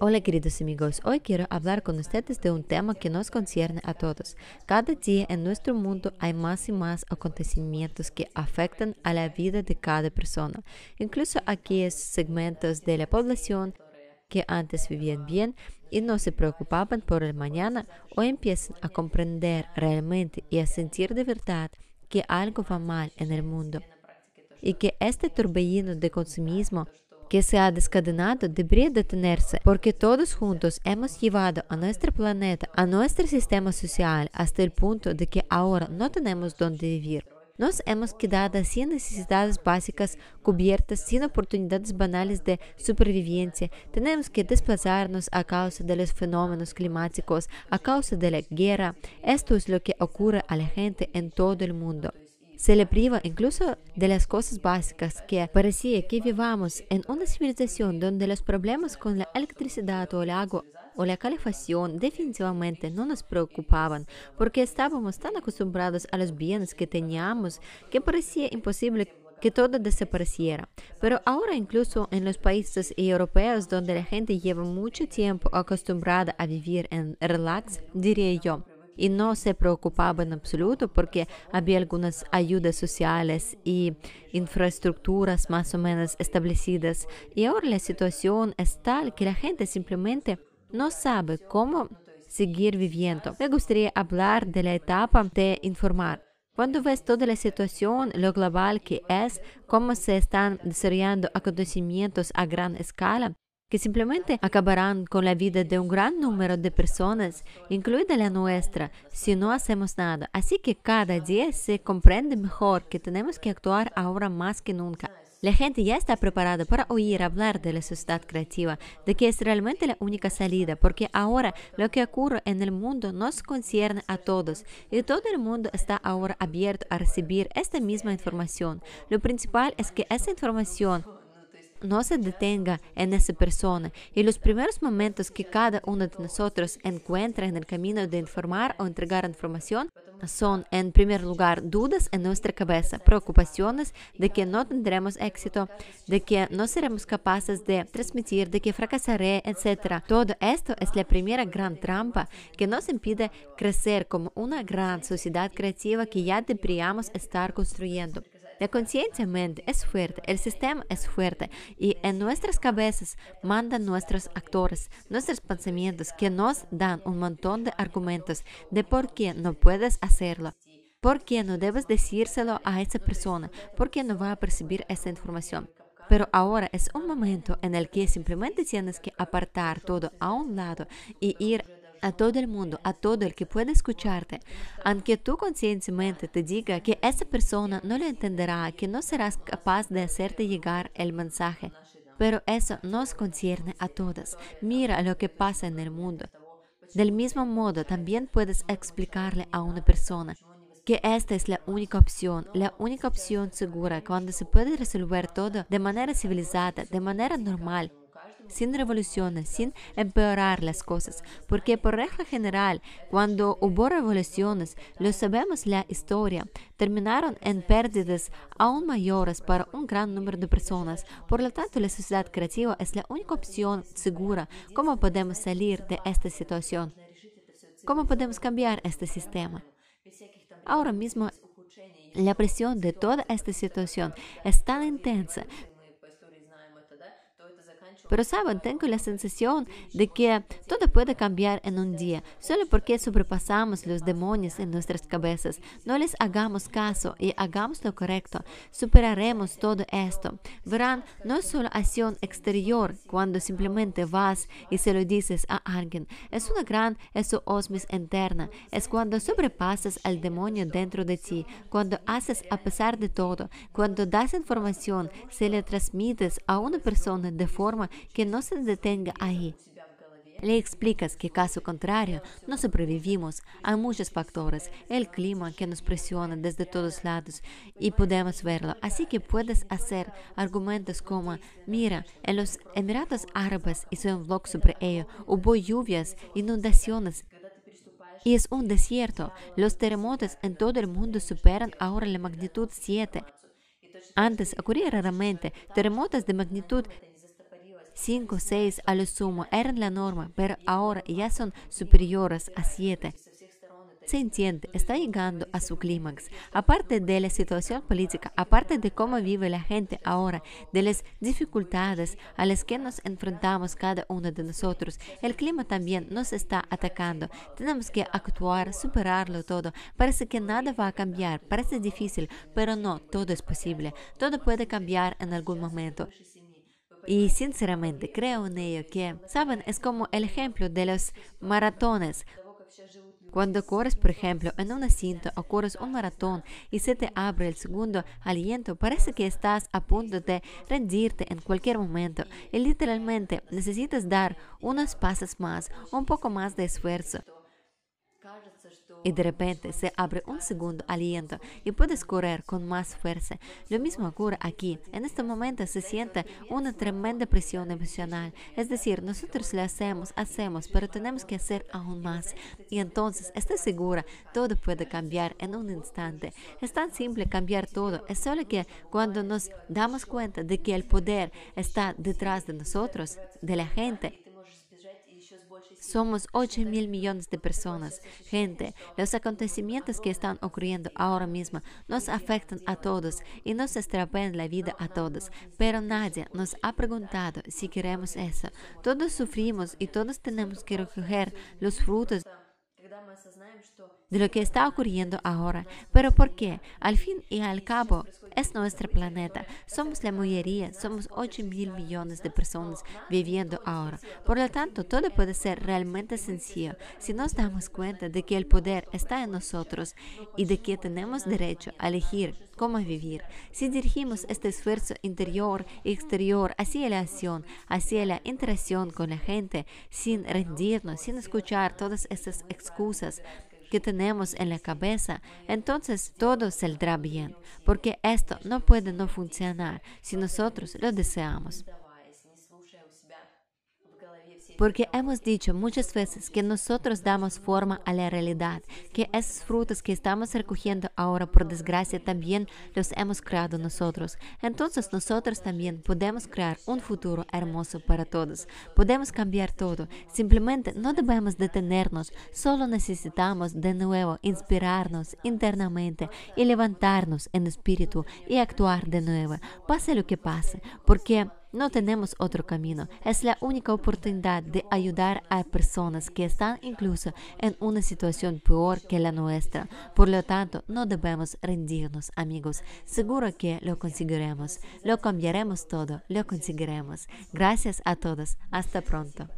Hola queridos amigos, hoy quiero hablar con ustedes de un tema que nos concierne a todos. Cada día en nuestro mundo hay más y más acontecimientos que afectan a la vida de cada persona. Incluso aquellos segmentos de la población que antes vivían bien y no se preocupaban por el mañana, hoy empiezan a comprender realmente y a sentir de verdad que algo va mal en el mundo y que este turbellino de consumismo que se ha descadenado debería detenerse, porque todos juntos hemos llevado a nuestro planeta, a nuestro sistema social, hasta el punto de que ahora no tenemos dónde vivir. Nos hemos quedado sin necesidades básicas cubiertas, sin oportunidades banales de supervivencia. Tenemos que desplazarnos a causa de los fenómenos climáticos, a causa de la guerra. Esto es lo que ocurre a la gente en todo el mundo se le priva incluso de las cosas básicas que parecía que vivamos en una civilización donde los problemas con la electricidad o el agua o la calefacción definitivamente no nos preocupaban porque estábamos tan acostumbrados a los bienes que teníamos que parecía imposible que todo desapareciera. Pero ahora incluso en los países europeos donde la gente lleva mucho tiempo acostumbrada a vivir en relax, diría yo, y no se preocupaba en absoluto porque había algunas ayudas sociales y infraestructuras más o menos establecidas. Y ahora la situación es tal que la gente simplemente no sabe cómo seguir viviendo. Me gustaría hablar de la etapa de informar. Cuando ves toda la situación, lo global que es, cómo se están desarrollando acontecimientos a gran escala, que simplemente acabarán con la vida de un gran número de personas, incluida la nuestra, si no hacemos nada. Así que cada día se comprende mejor que tenemos que actuar ahora más que nunca. La gente ya está preparada para oír hablar de la sociedad creativa, de que es realmente la única salida, porque ahora lo que ocurre en el mundo nos concierne a todos y todo el mundo está ahora abierto a recibir esta misma información. Lo principal es que esa información no se detenga en esa persona y los primeros momentos que cada uno de nosotros encuentra en el camino de informar o entregar información son, en primer lugar, dudas en nuestra cabeza, preocupaciones de que no tendremos éxito, de que no seremos capaces de transmitir, de que fracasaré, etc. Todo esto es la primera gran trampa que nos impide crecer como una gran sociedad creativa que ya deberíamos estar construyendo. La conciencia mente es fuerte, el sistema es fuerte y en nuestras cabezas mandan nuestros actores, nuestros pensamientos que nos dan un montón de argumentos de por qué no puedes hacerlo. ¿Por qué no debes decírselo a esa persona? ¿Por qué no va a percibir esa información? Pero ahora es un momento en el que simplemente tienes que apartar todo a un lado y ir a todo el mundo, a todo el que pueda escucharte, aunque tú conscientemente te diga que esa persona no lo entenderá, que no serás capaz de hacerte llegar el mensaje. Pero eso nos concierne a todas. Mira lo que pasa en el mundo. Del mismo modo, también puedes explicarle a una persona que esta es la única opción, la única opción segura cuando se puede resolver todo de manera civilizada, de manera normal, sin revoluciones, sin empeorar las cosas, porque por regla general, cuando hubo revoluciones, lo sabemos la historia, terminaron en pérdidas aún mayores para un gran número de personas. Por lo tanto, la sociedad creativa es la única opción segura. ¿Cómo podemos salir de esta situación? ¿Cómo podemos cambiar este sistema? Ahora mismo la presión de toda esta situación es tan intensa pero saben, tengo la sensación de que todo puede cambiar en un día, solo porque sobrepasamos los demonios en nuestras cabezas. No les hagamos caso y hagamos lo correcto. Superaremos todo esto. Verán, no es solo acción exterior cuando simplemente vas y se lo dices a alguien. Es una gran osmis interna. Es cuando sobrepasas al demonio dentro de ti, cuando haces a pesar de todo, cuando das información, se le transmites a una persona de forma que no se detenga ahí. Le explicas que caso contrario no sobrevivimos. Hay muchos factores, el clima que nos presiona desde todos lados y podemos verlo. Así que puedes hacer argumentos como, mira, en los Emiratos Árabes hice un vlog sobre ello, hubo lluvias, inundaciones y es un desierto. Los terremotos en todo el mundo superan ahora la magnitud 7. Antes ocurría raramente terremotos de magnitud 5, 6 a lo sumo eran la norma, pero ahora ya son superiores a 7 se entiende, está llegando a su clímax. Aparte de la situación política, aparte de cómo vive la gente ahora, de las dificultades a las que nos enfrentamos cada uno de nosotros, el clima también nos está atacando. Tenemos que actuar, superarlo todo. Parece que nada va a cambiar, parece difícil, pero no, todo es posible. Todo puede cambiar en algún momento. Y sinceramente creo en ello que, saben, es como el ejemplo de los maratones. Cuando corres, por ejemplo, en una cinta o corres un maratón y se te abre el segundo aliento, parece que estás a punto de rendirte en cualquier momento y literalmente necesitas dar unos pasos más, un poco más de esfuerzo y de repente se abre un segundo aliento y puedes correr con más fuerza. Lo mismo ocurre aquí. En este momento se siente una tremenda presión emocional. Es decir, nosotros lo hacemos, hacemos, pero tenemos que hacer aún más. Y entonces, estoy segura, todo puede cambiar en un instante. Es tan simple cambiar todo. Es solo que cuando nos damos cuenta de que el poder está detrás de nosotros, de la gente, somos 8 mil millones de personas. Gente, los acontecimientos que están ocurriendo ahora mismo nos afectan a todos y nos estropean la vida a todos. Pero nadie nos ha preguntado si queremos eso. Todos sufrimos y todos tenemos que recoger los frutos de lo que está ocurriendo ahora. Pero ¿por qué? Al fin y al cabo, es nuestro planeta. Somos la mayoría, somos 8 mil millones de personas viviendo ahora. Por lo tanto, todo puede ser realmente sencillo si nos damos cuenta de que el poder está en nosotros y de que tenemos derecho a elegir cómo vivir. Si dirigimos este esfuerzo interior y exterior hacia la acción, hacia la interacción con la gente, sin rendirnos, sin escuchar todas estas excusas, que tenemos en la cabeza, entonces todo saldrá bien, porque esto no puede no funcionar si nosotros lo deseamos. Porque hemos dicho muchas veces que nosotros damos forma a la realidad, que esos frutos que estamos recogiendo ahora, por desgracia, también los hemos creado nosotros. Entonces nosotros también podemos crear un futuro hermoso para todos. Podemos cambiar todo. Simplemente no debemos detenernos, solo necesitamos de nuevo inspirarnos internamente y levantarnos en espíritu y actuar de nuevo, pase lo que pase, porque no tenemos otro camino. Es la única oportunidad de ayudar a personas que están incluso en una situación peor que la nuestra. Por lo tanto, no debemos rendirnos, amigos. Seguro que lo conseguiremos. Lo cambiaremos todo. Lo conseguiremos. Gracias a todos. Hasta pronto.